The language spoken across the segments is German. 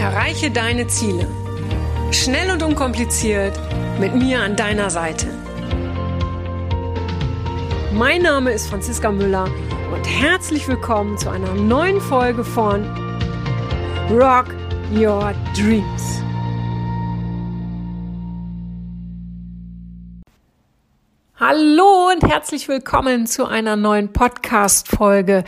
Erreiche deine Ziele. Schnell und unkompliziert mit mir an deiner Seite. Mein Name ist Franziska Müller und herzlich willkommen zu einer neuen Folge von Rock Your Dreams. Hallo und herzlich willkommen zu einer neuen Podcast-Folge.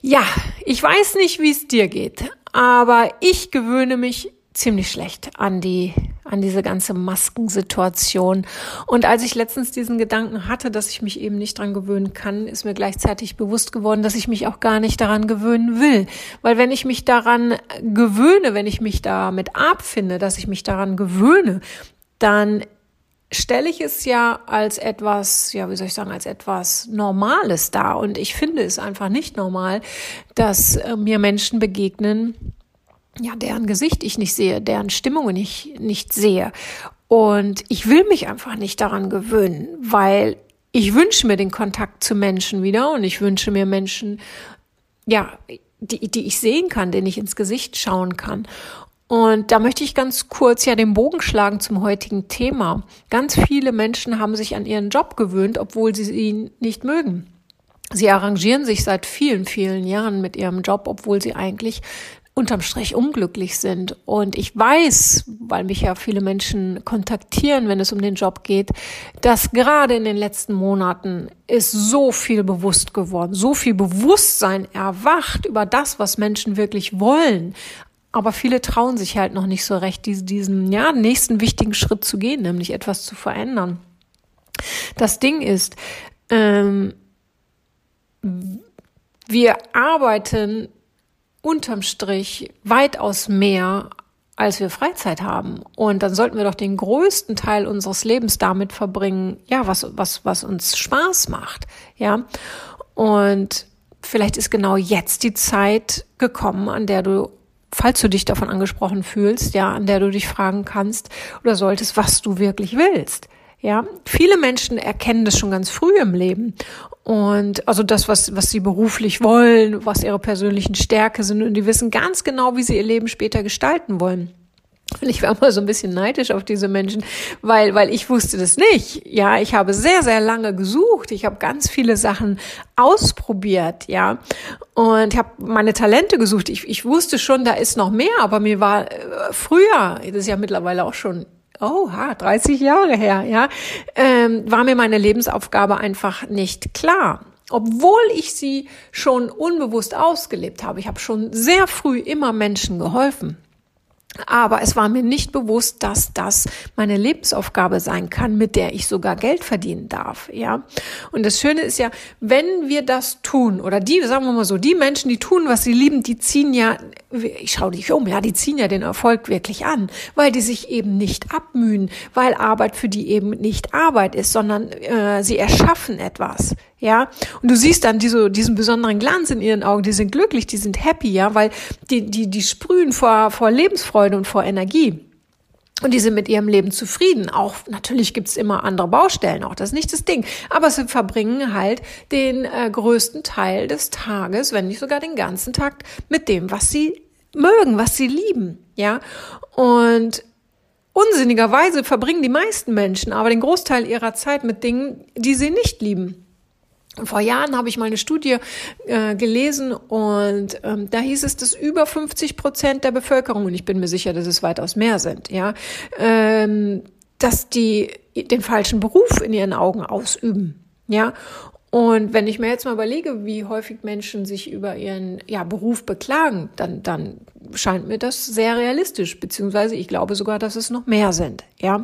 Ja, ich weiß nicht, wie es dir geht, aber ich gewöhne mich ziemlich schlecht an die, an diese ganze Maskensituation. Und als ich letztens diesen Gedanken hatte, dass ich mich eben nicht dran gewöhnen kann, ist mir gleichzeitig bewusst geworden, dass ich mich auch gar nicht daran gewöhnen will. Weil wenn ich mich daran gewöhne, wenn ich mich damit abfinde, dass ich mich daran gewöhne, dann stelle ich es ja als etwas, ja, wie soll ich sagen, als etwas Normales dar. Und ich finde es einfach nicht normal, dass äh, mir Menschen begegnen, ja, deren Gesicht ich nicht sehe, deren Stimmung ich nicht sehe. Und ich will mich einfach nicht daran gewöhnen, weil ich wünsche mir den Kontakt zu Menschen wieder und ich wünsche mir Menschen, ja, die, die ich sehen kann, denen ich ins Gesicht schauen kann. Und da möchte ich ganz kurz ja den Bogen schlagen zum heutigen Thema. Ganz viele Menschen haben sich an ihren Job gewöhnt, obwohl sie ihn nicht mögen. Sie arrangieren sich seit vielen, vielen Jahren mit ihrem Job, obwohl sie eigentlich unterm Strich unglücklich sind. Und ich weiß, weil mich ja viele Menschen kontaktieren, wenn es um den Job geht, dass gerade in den letzten Monaten ist so viel bewusst geworden, so viel Bewusstsein erwacht über das, was Menschen wirklich wollen. Aber viele trauen sich halt noch nicht so recht, diesen ja, nächsten wichtigen Schritt zu gehen, nämlich etwas zu verändern. Das Ding ist, ähm, wir arbeiten unterm Strich weitaus mehr, als wir Freizeit haben. Und dann sollten wir doch den größten Teil unseres Lebens damit verbringen, ja, was, was, was uns Spaß macht, ja. Und vielleicht ist genau jetzt die Zeit gekommen, an der du falls du dich davon angesprochen fühlst, ja, an der du dich fragen kannst oder solltest, was du wirklich willst. Ja, viele Menschen erkennen das schon ganz früh im Leben. Und also das, was, was sie beruflich wollen, was ihre persönlichen Stärke sind. Und die wissen ganz genau, wie sie ihr Leben später gestalten wollen. Und ich war mal so ein bisschen neidisch auf diese Menschen, weil, weil ich wusste das nicht. Ja, ich habe sehr, sehr lange gesucht. Ich habe ganz viele Sachen ausprobiert, ja. Und ich habe meine Talente gesucht. Ich, ich wusste schon, da ist noch mehr, aber mir war äh, früher, das ist ja mittlerweile auch schon oh, ha, 30 Jahre her, ja, ähm, war mir meine Lebensaufgabe einfach nicht klar. Obwohl ich sie schon unbewusst ausgelebt habe. Ich habe schon sehr früh immer Menschen geholfen. Aber es war mir nicht bewusst, dass das meine Lebensaufgabe sein kann, mit der ich sogar Geld verdienen darf, ja. Und das Schöne ist ja, wenn wir das tun, oder die, sagen wir mal so, die Menschen, die tun, was sie lieben, die ziehen ja, ich schaue dich um, ja, die ziehen ja den Erfolg wirklich an, weil die sich eben nicht abmühen, weil Arbeit für die eben nicht Arbeit ist, sondern äh, sie erschaffen etwas, ja. Und du siehst dann diese, diesen besonderen Glanz in ihren Augen, die sind glücklich, die sind happy, ja, weil die, die, die sprühen vor, vor Lebensfreude und vor Energie. Und die sind mit ihrem Leben zufrieden. Auch natürlich gibt's immer andere Baustellen, auch das ist nicht das Ding. Aber sie verbringen halt den äh, größten Teil des Tages, wenn nicht sogar den ganzen Tag, mit dem, was sie mögen, was sie lieben. Ja. Und unsinnigerweise verbringen die meisten Menschen aber den Großteil ihrer Zeit mit Dingen, die sie nicht lieben. Vor Jahren habe ich mal eine Studie äh, gelesen und ähm, da hieß es, dass über 50 Prozent der Bevölkerung, und ich bin mir sicher, dass es weitaus mehr sind, ja, ähm, dass die den falschen Beruf in ihren Augen ausüben, ja. Und wenn ich mir jetzt mal überlege, wie häufig Menschen sich über ihren ja, Beruf beklagen, dann, dann scheint mir das sehr realistisch, beziehungsweise ich glaube sogar, dass es noch mehr sind, ja.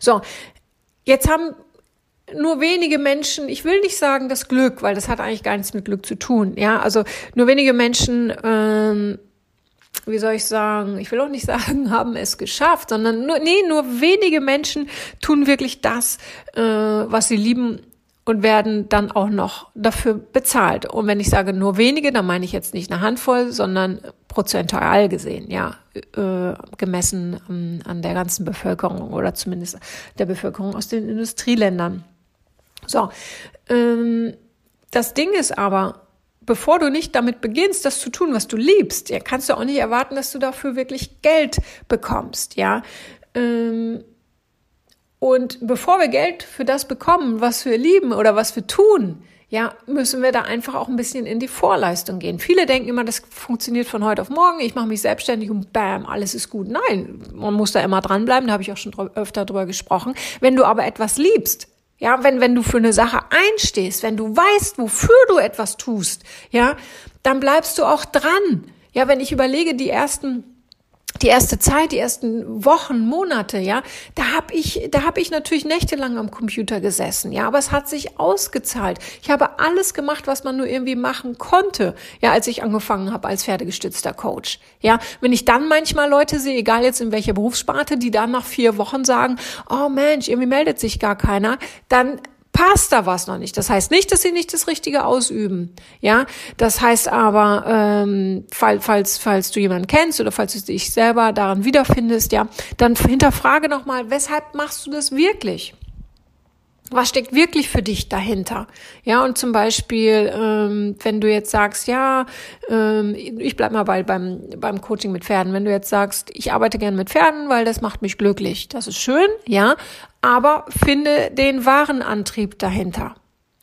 So, jetzt haben nur wenige Menschen, ich will nicht sagen das Glück, weil das hat eigentlich gar nichts mit Glück zu tun. Ja, also nur wenige Menschen, ähm, wie soll ich sagen, ich will auch nicht sagen, haben es geschafft, sondern nur, nee, nur wenige Menschen tun wirklich das, äh, was sie lieben und werden dann auch noch dafür bezahlt. Und wenn ich sage nur wenige, dann meine ich jetzt nicht eine Handvoll, sondern prozentual gesehen, ja, äh, gemessen ähm, an der ganzen Bevölkerung oder zumindest der Bevölkerung aus den Industrieländern. So, ähm, das Ding ist aber, bevor du nicht damit beginnst, das zu tun, was du liebst, ja, kannst du auch nicht erwarten, dass du dafür wirklich Geld bekommst, ja. Ähm, und bevor wir Geld für das bekommen, was wir lieben oder was wir tun, ja, müssen wir da einfach auch ein bisschen in die Vorleistung gehen. Viele denken immer, das funktioniert von heute auf morgen. Ich mache mich selbstständig und bam, alles ist gut. Nein, man muss da immer dranbleiben. Da habe ich auch schon öfter drüber gesprochen. Wenn du aber etwas liebst, ja, wenn, wenn du für eine Sache einstehst, wenn du weißt, wofür du etwas tust, ja, dann bleibst du auch dran. Ja, wenn ich überlege, die ersten die erste Zeit, die ersten Wochen, Monate, ja, da habe ich, da habe ich natürlich nächtelang am Computer gesessen, ja, aber es hat sich ausgezahlt. Ich habe alles gemacht, was man nur irgendwie machen konnte, ja, als ich angefangen habe als pferdegestützter Coach, ja. Wenn ich dann manchmal Leute sehe, egal jetzt in welcher Berufssparte, die dann nach vier Wochen sagen, oh Mensch, irgendwie meldet sich gar keiner, dann passt da was noch nicht. Das heißt nicht, dass sie nicht das Richtige ausüben. Ja, das heißt aber, ähm, falls, falls, falls du jemanden kennst oder falls du dich selber daran wiederfindest, ja, dann hinterfrage nochmal, weshalb machst du das wirklich? was steckt wirklich für dich dahinter? Ja, und zum Beispiel, ähm, wenn du jetzt sagst, ja, ähm, ich bleib mal bei, beim, beim Coaching mit Pferden, wenn du jetzt sagst, ich arbeite gern mit Pferden, weil das macht mich glücklich, das ist schön, ja, aber finde den wahren Antrieb dahinter.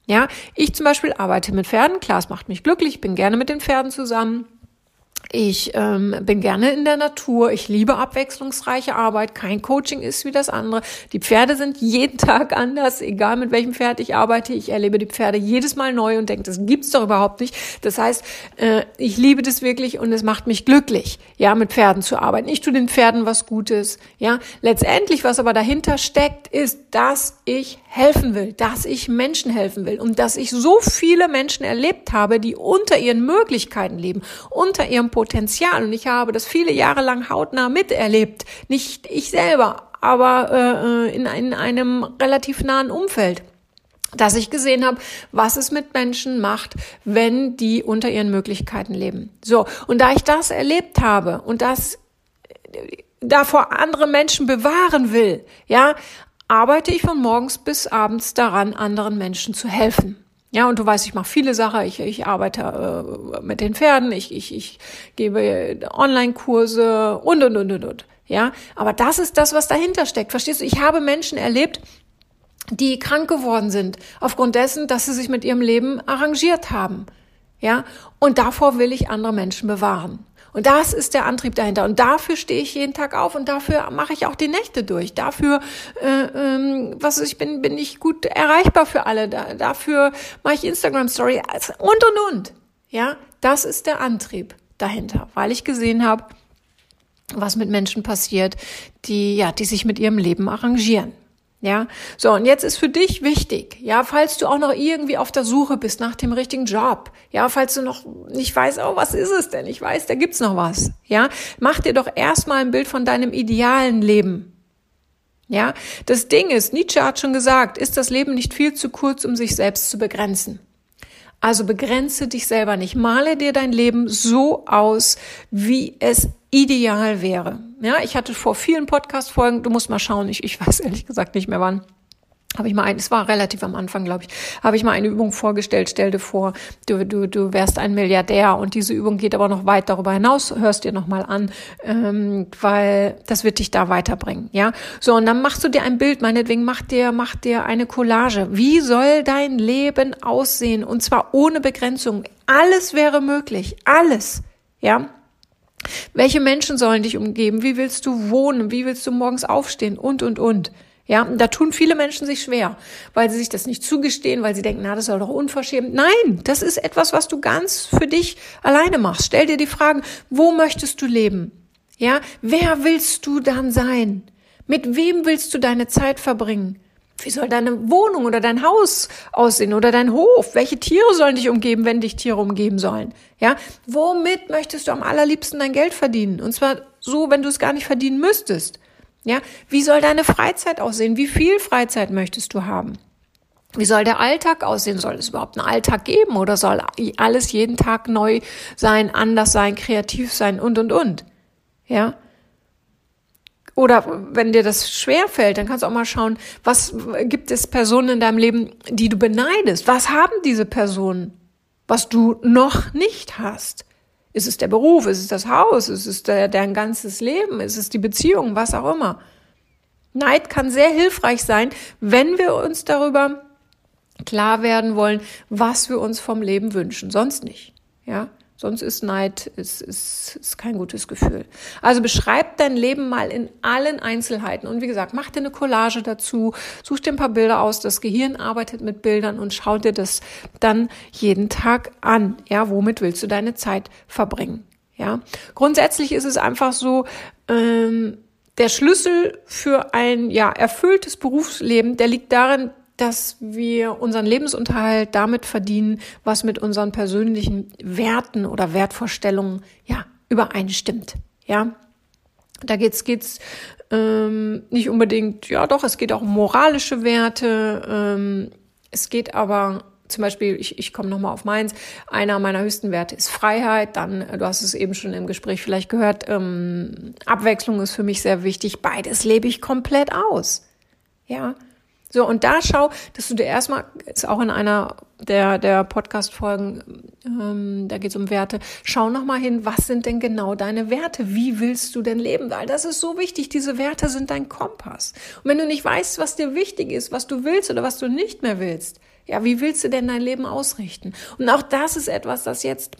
Ja, ich zum Beispiel arbeite mit Pferden, klar, es macht mich glücklich, bin gerne mit den Pferden zusammen. Ich ähm, bin gerne in der Natur. Ich liebe abwechslungsreiche Arbeit. Kein Coaching ist wie das andere. Die Pferde sind jeden Tag anders, egal mit welchem Pferd ich arbeite. Ich erlebe die Pferde jedes Mal neu und denke, das gibt's doch überhaupt nicht. Das heißt, äh, ich liebe das wirklich und es macht mich glücklich, ja, mit Pferden zu arbeiten. Ich tue den Pferden was Gutes, ja. Letztendlich, was aber dahinter steckt, ist, dass ich helfen will, dass ich Menschen helfen will und dass ich so viele Menschen erlebt habe, die unter ihren Möglichkeiten leben, unter ihrem Potenzial. Und ich habe das viele Jahre lang hautnah miterlebt. Nicht ich selber, aber äh, in, in einem relativ nahen Umfeld dass ich gesehen habe, was es mit Menschen macht, wenn die unter ihren Möglichkeiten leben. So, und da ich das erlebt habe und das äh, davor andere Menschen bewahren will, ja, arbeite ich von morgens bis abends daran, anderen Menschen zu helfen. Ja, und du weißt, ich mache viele Sachen. Ich, ich arbeite äh, mit den Pferden, ich, ich, ich gebe Online-Kurse und, und, und, und, und. Ja, aber das ist das, was dahinter steckt. Verstehst du? Ich habe Menschen erlebt, die krank geworden sind, aufgrund dessen, dass sie sich mit ihrem Leben arrangiert haben. Ja, und davor will ich andere Menschen bewahren. Und das ist der Antrieb dahinter. Und dafür stehe ich jeden Tag auf und dafür mache ich auch die Nächte durch. Dafür, äh, ähm, was ich bin, bin ich gut erreichbar für alle. Da, dafür mache ich Instagram Story also, und und und. Ja, das ist der Antrieb dahinter, weil ich gesehen habe, was mit Menschen passiert, die ja, die sich mit ihrem Leben arrangieren. Ja, so und jetzt ist für dich wichtig, ja, falls du auch noch irgendwie auf der Suche bist nach dem richtigen Job, ja, falls du noch nicht weißt, oh, was ist es denn? Ich weiß, da gibt's noch was, ja, mach dir doch erstmal ein Bild von deinem idealen Leben. Ja, das Ding ist, Nietzsche hat schon gesagt, ist das Leben nicht viel zu kurz, um sich selbst zu begrenzen? Also begrenze dich selber nicht. Male dir dein Leben so aus, wie es ideal wäre. Ja, ich hatte vor vielen Podcast-Folgen, du musst mal schauen, ich, ich weiß ehrlich gesagt nicht mehr wann, habe ich mal ein, es war relativ am Anfang, glaube ich, habe ich mal eine Übung vorgestellt. Stell dir vor, du, du, du wärst ein Milliardär und diese Übung geht aber noch weit darüber hinaus. Hörst dir noch mal an, ähm, weil das wird dich da weiterbringen. Ja, so und dann machst du dir ein Bild. Meinetwegen mach dir, mach dir eine Collage. Wie soll dein Leben aussehen? Und zwar ohne Begrenzung. Alles wäre möglich. Alles. Ja. Welche Menschen sollen dich umgeben? Wie willst du wohnen? Wie willst du morgens aufstehen? Und, und, und. Ja, da tun viele Menschen sich schwer, weil sie sich das nicht zugestehen, weil sie denken, na, das soll doch unverschämt. Nein, das ist etwas, was du ganz für dich alleine machst. Stell dir die Fragen, wo möchtest du leben? Ja, wer willst du dann sein? Mit wem willst du deine Zeit verbringen? Wie soll deine Wohnung oder dein Haus aussehen oder dein Hof? Welche Tiere sollen dich umgeben, wenn dich Tiere umgeben sollen? Ja, womit möchtest du am allerliebsten dein Geld verdienen? Und zwar so, wenn du es gar nicht verdienen müsstest. Ja, wie soll deine Freizeit aussehen? Wie viel Freizeit möchtest du haben? Wie soll der Alltag aussehen? Soll es überhaupt einen Alltag geben oder soll alles jeden Tag neu sein, anders sein, kreativ sein und und und? Ja? Oder wenn dir das schwer fällt, dann kannst du auch mal schauen, was gibt es Personen in deinem Leben, die du beneidest? Was haben diese Personen? was du noch nicht hast. Ist es der Beruf? Ist es das Haus? Ist es der, dein ganzes Leben? Ist es die Beziehung? Was auch immer. Neid kann sehr hilfreich sein, wenn wir uns darüber klar werden wollen, was wir uns vom Leben wünschen. Sonst nicht. Ja. Sonst ist Neid ist, ist, ist kein gutes Gefühl. Also beschreib dein Leben mal in allen Einzelheiten. Und wie gesagt, mach dir eine Collage dazu, such dir ein paar Bilder aus. Das Gehirn arbeitet mit Bildern und schau dir das dann jeden Tag an. Ja, womit willst du deine Zeit verbringen? Ja, grundsätzlich ist es einfach so, ähm, der Schlüssel für ein ja erfülltes Berufsleben, der liegt darin, dass wir unseren Lebensunterhalt damit verdienen, was mit unseren persönlichen Werten oder Wertvorstellungen ja übereinstimmt. Ja, da geht's geht's ähm, nicht unbedingt. Ja, doch, es geht auch um moralische Werte. Ähm, es geht aber zum Beispiel, ich, ich komme nochmal auf meins, einer meiner höchsten Werte ist Freiheit, dann, du hast es eben schon im Gespräch vielleicht gehört, ähm, Abwechslung ist für mich sehr wichtig, beides lebe ich komplett aus. Ja, so, und da schau, dass du dir erstmal, ist auch in einer der, der Podcast-Folgen, ähm, da geht es um Werte, schau nochmal hin, was sind denn genau deine Werte? Wie willst du denn leben? Weil das ist so wichtig, diese Werte sind dein Kompass. Und wenn du nicht weißt, was dir wichtig ist, was du willst oder was du nicht mehr willst, ja, wie willst du denn dein Leben ausrichten? Und auch das ist etwas, das jetzt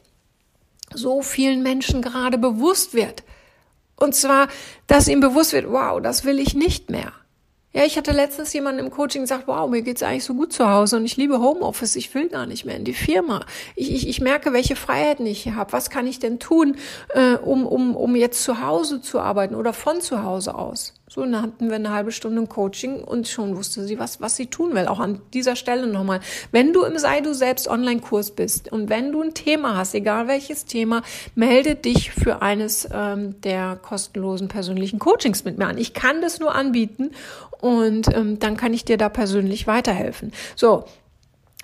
so vielen Menschen gerade bewusst wird. Und zwar, dass ihm bewusst wird, wow, das will ich nicht mehr. Ja, ich hatte letztens jemanden im Coaching gesagt, wow, mir geht's eigentlich so gut zu Hause und ich liebe Homeoffice, ich will gar nicht mehr in die Firma. Ich, ich, ich merke, welche Freiheiten ich hier habe. Was kann ich denn tun, äh, um, um, um jetzt zu Hause zu arbeiten oder von zu Hause aus? So, dann hatten wir eine halbe Stunde Coaching und schon wusste sie, was, was sie tun will. Auch an dieser Stelle nochmal. Wenn du im Sei du selbst Online-Kurs bist und wenn du ein Thema hast, egal welches Thema, melde dich für eines ähm, der kostenlosen persönlichen Coachings mit mir an. Ich kann das nur anbieten und ähm, dann kann ich dir da persönlich weiterhelfen. So,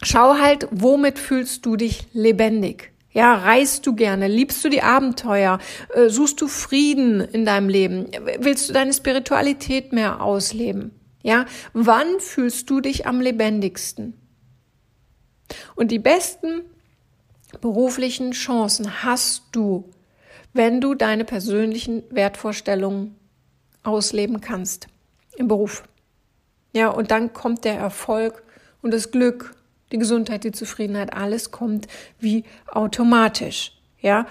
schau halt, womit fühlst du dich lebendig? Ja, reist du gerne? Liebst du die Abenteuer? Äh, suchst du Frieden in deinem Leben? Willst du deine Spiritualität mehr ausleben? Ja, wann fühlst du dich am lebendigsten? Und die besten beruflichen Chancen hast du, wenn du deine persönlichen Wertvorstellungen ausleben kannst im Beruf. Ja, und dann kommt der Erfolg und das Glück die Gesundheit, die Zufriedenheit, alles kommt wie automatisch. Ja,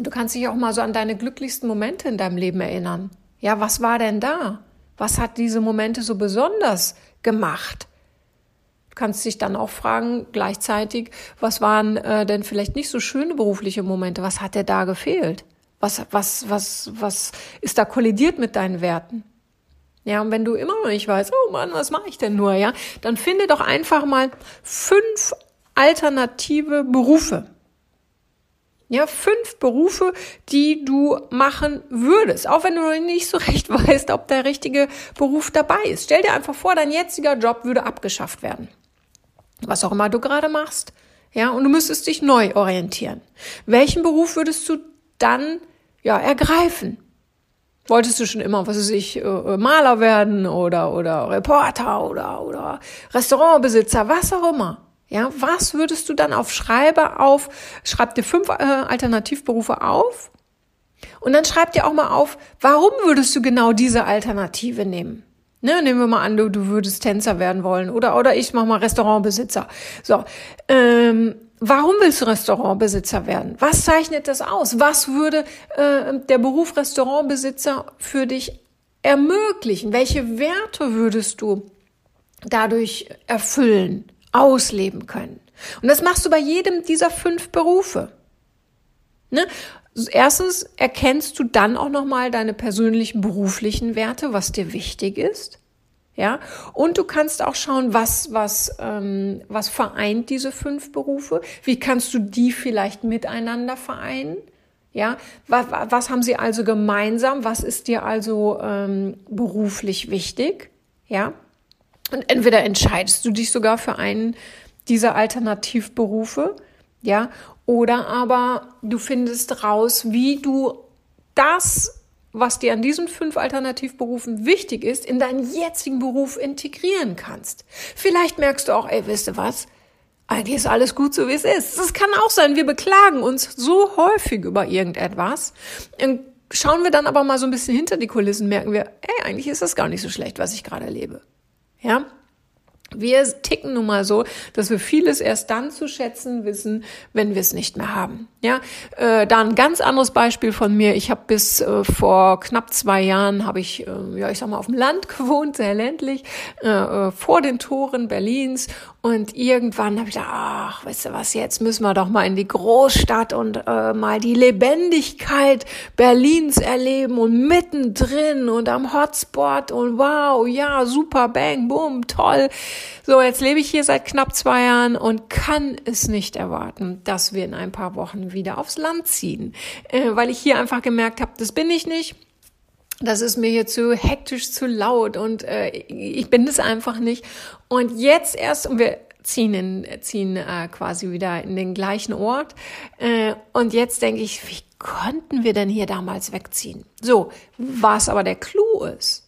du kannst dich auch mal so an deine glücklichsten Momente in deinem Leben erinnern. Ja, was war denn da? Was hat diese Momente so besonders gemacht? Du kannst dich dann auch fragen, gleichzeitig, was waren äh, denn vielleicht nicht so schöne berufliche Momente? Was hat dir da gefehlt? Was, was, was, was ist da kollidiert mit deinen Werten? Ja, und wenn du immer noch nicht weißt, oh Mann, was mache ich denn nur, ja, dann finde doch einfach mal fünf alternative Berufe. Ja, fünf Berufe, die du machen würdest, auch wenn du nicht so recht weißt, ob der richtige Beruf dabei ist. Stell dir einfach vor, dein jetziger Job würde abgeschafft werden. Was auch immer du gerade machst. Ja, und du müsstest dich neu orientieren. Welchen Beruf würdest du dann, ja, ergreifen? Wolltest du schon immer, was weiß ich, äh, äh, Maler werden oder, oder Reporter oder, oder Restaurantbesitzer, was auch immer. Ja, was würdest du dann auf Schreibe auf, schreib dir fünf äh, Alternativberufe auf und dann schreib dir auch mal auf, warum würdest du genau diese Alternative nehmen? Ne, nehmen wir mal an, du, du würdest Tänzer werden wollen oder, oder ich mach mal Restaurantbesitzer. So, ähm, Warum willst du Restaurantbesitzer werden? Was zeichnet das aus? Was würde äh, der Beruf Restaurantbesitzer für dich ermöglichen? Welche Werte würdest du dadurch erfüllen, ausleben können? Und das machst du bei jedem dieser fünf Berufe. Ne? Erstens erkennst du dann auch nochmal deine persönlichen beruflichen Werte, was dir wichtig ist. Ja, und du kannst auch schauen, was, was, ähm, was vereint diese fünf Berufe? Wie kannst du die vielleicht miteinander vereinen? Ja, was, was haben sie also gemeinsam? Was ist dir also ähm, beruflich wichtig? Ja, und entweder entscheidest du dich sogar für einen dieser Alternativberufe, ja, oder aber du findest raus, wie du das was dir an diesen fünf Alternativberufen wichtig ist, in deinen jetzigen Beruf integrieren kannst. Vielleicht merkst du auch, ey, wisst ihr was? eigentlich ist alles gut so, wie es ist. Es kann auch sein, wir beklagen uns so häufig über irgendetwas. Und schauen wir dann aber mal so ein bisschen hinter die Kulissen, merken wir, ey, eigentlich ist das gar nicht so schlecht, was ich gerade erlebe. Ja, wir ticken nun mal so, dass wir vieles erst dann zu schätzen wissen, wenn wir es nicht mehr haben. Ja, äh, da ein ganz anderes Beispiel von mir. Ich habe bis äh, vor knapp zwei Jahren habe ich, äh, ja, ich sag mal, auf dem Land gewohnt, sehr ländlich, äh, äh, vor den Toren Berlins. Und irgendwann habe ich gedacht, ach, weißt du was, jetzt müssen wir doch mal in die Großstadt und äh, mal die Lebendigkeit Berlins erleben und mittendrin und am Hotspot und wow, ja, super, bang, boom, toll. So, jetzt lebe ich hier seit knapp zwei Jahren und kann es nicht erwarten, dass wir in ein paar Wochen wieder aufs Land ziehen, äh, weil ich hier einfach gemerkt habe, das bin ich nicht. Das ist mir hier zu hektisch, zu laut und äh, ich bin es einfach nicht. Und jetzt erst, und wir ziehen, in, ziehen äh, quasi wieder in den gleichen Ort. Äh, und jetzt denke ich, wie konnten wir denn hier damals wegziehen? So, was aber der Clou ist,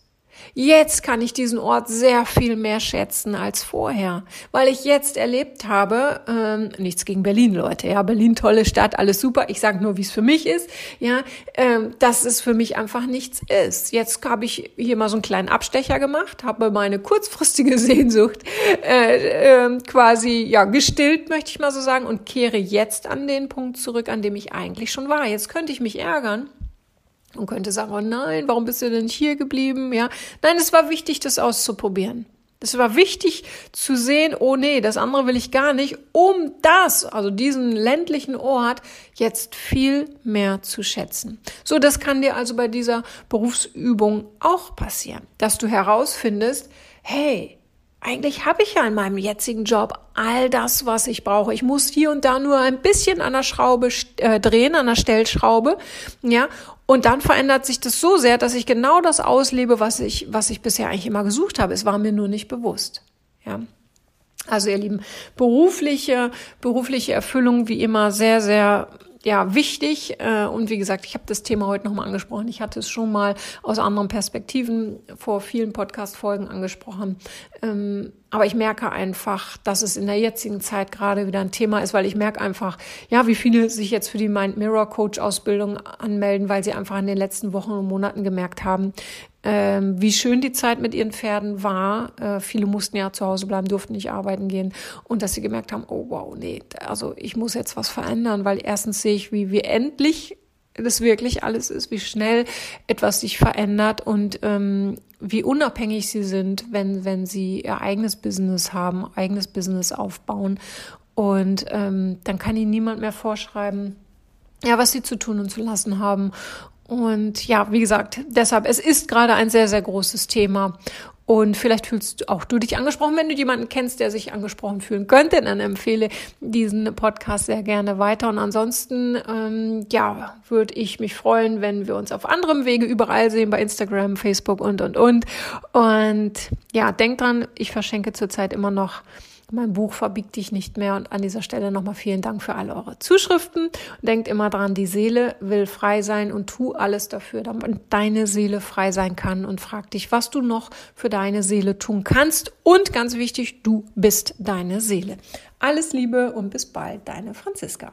Jetzt kann ich diesen Ort sehr viel mehr schätzen als vorher, weil ich jetzt erlebt habe, ähm, nichts gegen Berlin, Leute, ja, Berlin tolle Stadt, alles super. Ich sage nur, wie es für mich ist, ja, ähm, dass es für mich einfach nichts ist. Jetzt habe ich hier mal so einen kleinen Abstecher gemacht, habe meine kurzfristige Sehnsucht äh, äh, quasi ja gestillt, möchte ich mal so sagen, und kehre jetzt an den Punkt zurück, an dem ich eigentlich schon war. Jetzt könnte ich mich ärgern und könnte sagen, oh nein, warum bist du denn nicht hier geblieben? Ja, nein, es war wichtig, das auszuprobieren. Es war wichtig zu sehen, oh nee, das andere will ich gar nicht, um das, also diesen ländlichen Ort, jetzt viel mehr zu schätzen. So, das kann dir also bei dieser Berufsübung auch passieren, dass du herausfindest, hey, eigentlich habe ich ja in meinem jetzigen Job all das, was ich brauche. Ich muss hier und da nur ein bisschen an der Schraube äh, drehen, an der Stellschraube, ja. Und dann verändert sich das so sehr, dass ich genau das auslebe, was ich, was ich bisher eigentlich immer gesucht habe. Es war mir nur nicht bewusst, ja. Also ihr Lieben, berufliche, berufliche Erfüllung wie immer sehr, sehr ja, wichtig. Äh, und wie gesagt, ich habe das Thema heute nochmal angesprochen. Ich hatte es schon mal aus anderen Perspektiven vor vielen Podcast-Folgen angesprochen. Aber ich merke einfach, dass es in der jetzigen Zeit gerade wieder ein Thema ist, weil ich merke einfach, ja, wie viele sich jetzt für die Mind Mirror Coach Ausbildung anmelden, weil sie einfach in den letzten Wochen und Monaten gemerkt haben, ähm, wie schön die Zeit mit ihren Pferden war. Äh, viele mussten ja zu Hause bleiben, durften nicht arbeiten gehen und dass sie gemerkt haben, oh wow, nee, also ich muss jetzt was verändern, weil erstens sehe ich, wie, wie endlich das wirklich alles ist, wie schnell etwas sich verändert und ähm, wie unabhängig sie sind, wenn, wenn sie ihr eigenes Business haben, eigenes Business aufbauen. Und ähm, dann kann ihnen niemand mehr vorschreiben, ja, was sie zu tun und zu lassen haben. Und ja, wie gesagt, deshalb, es ist gerade ein sehr, sehr großes Thema. Und vielleicht fühlst auch du dich angesprochen. Wenn du jemanden kennst, der sich angesprochen fühlen könnte, dann empfehle diesen Podcast sehr gerne weiter. Und ansonsten, ähm, ja, würde ich mich freuen, wenn wir uns auf anderem Wege überall sehen, bei Instagram, Facebook und, und, und. Und ja, denk dran, ich verschenke zurzeit immer noch mein Buch verbiegt dich nicht mehr. Und an dieser Stelle nochmal vielen Dank für alle eure Zuschriften. denkt immer dran, die Seele will frei sein und tu alles dafür, damit deine Seele frei sein kann. Und frag dich, was du noch für deine Seele tun kannst. Und ganz wichtig, du bist deine Seele. Alles Liebe und bis bald, deine Franziska.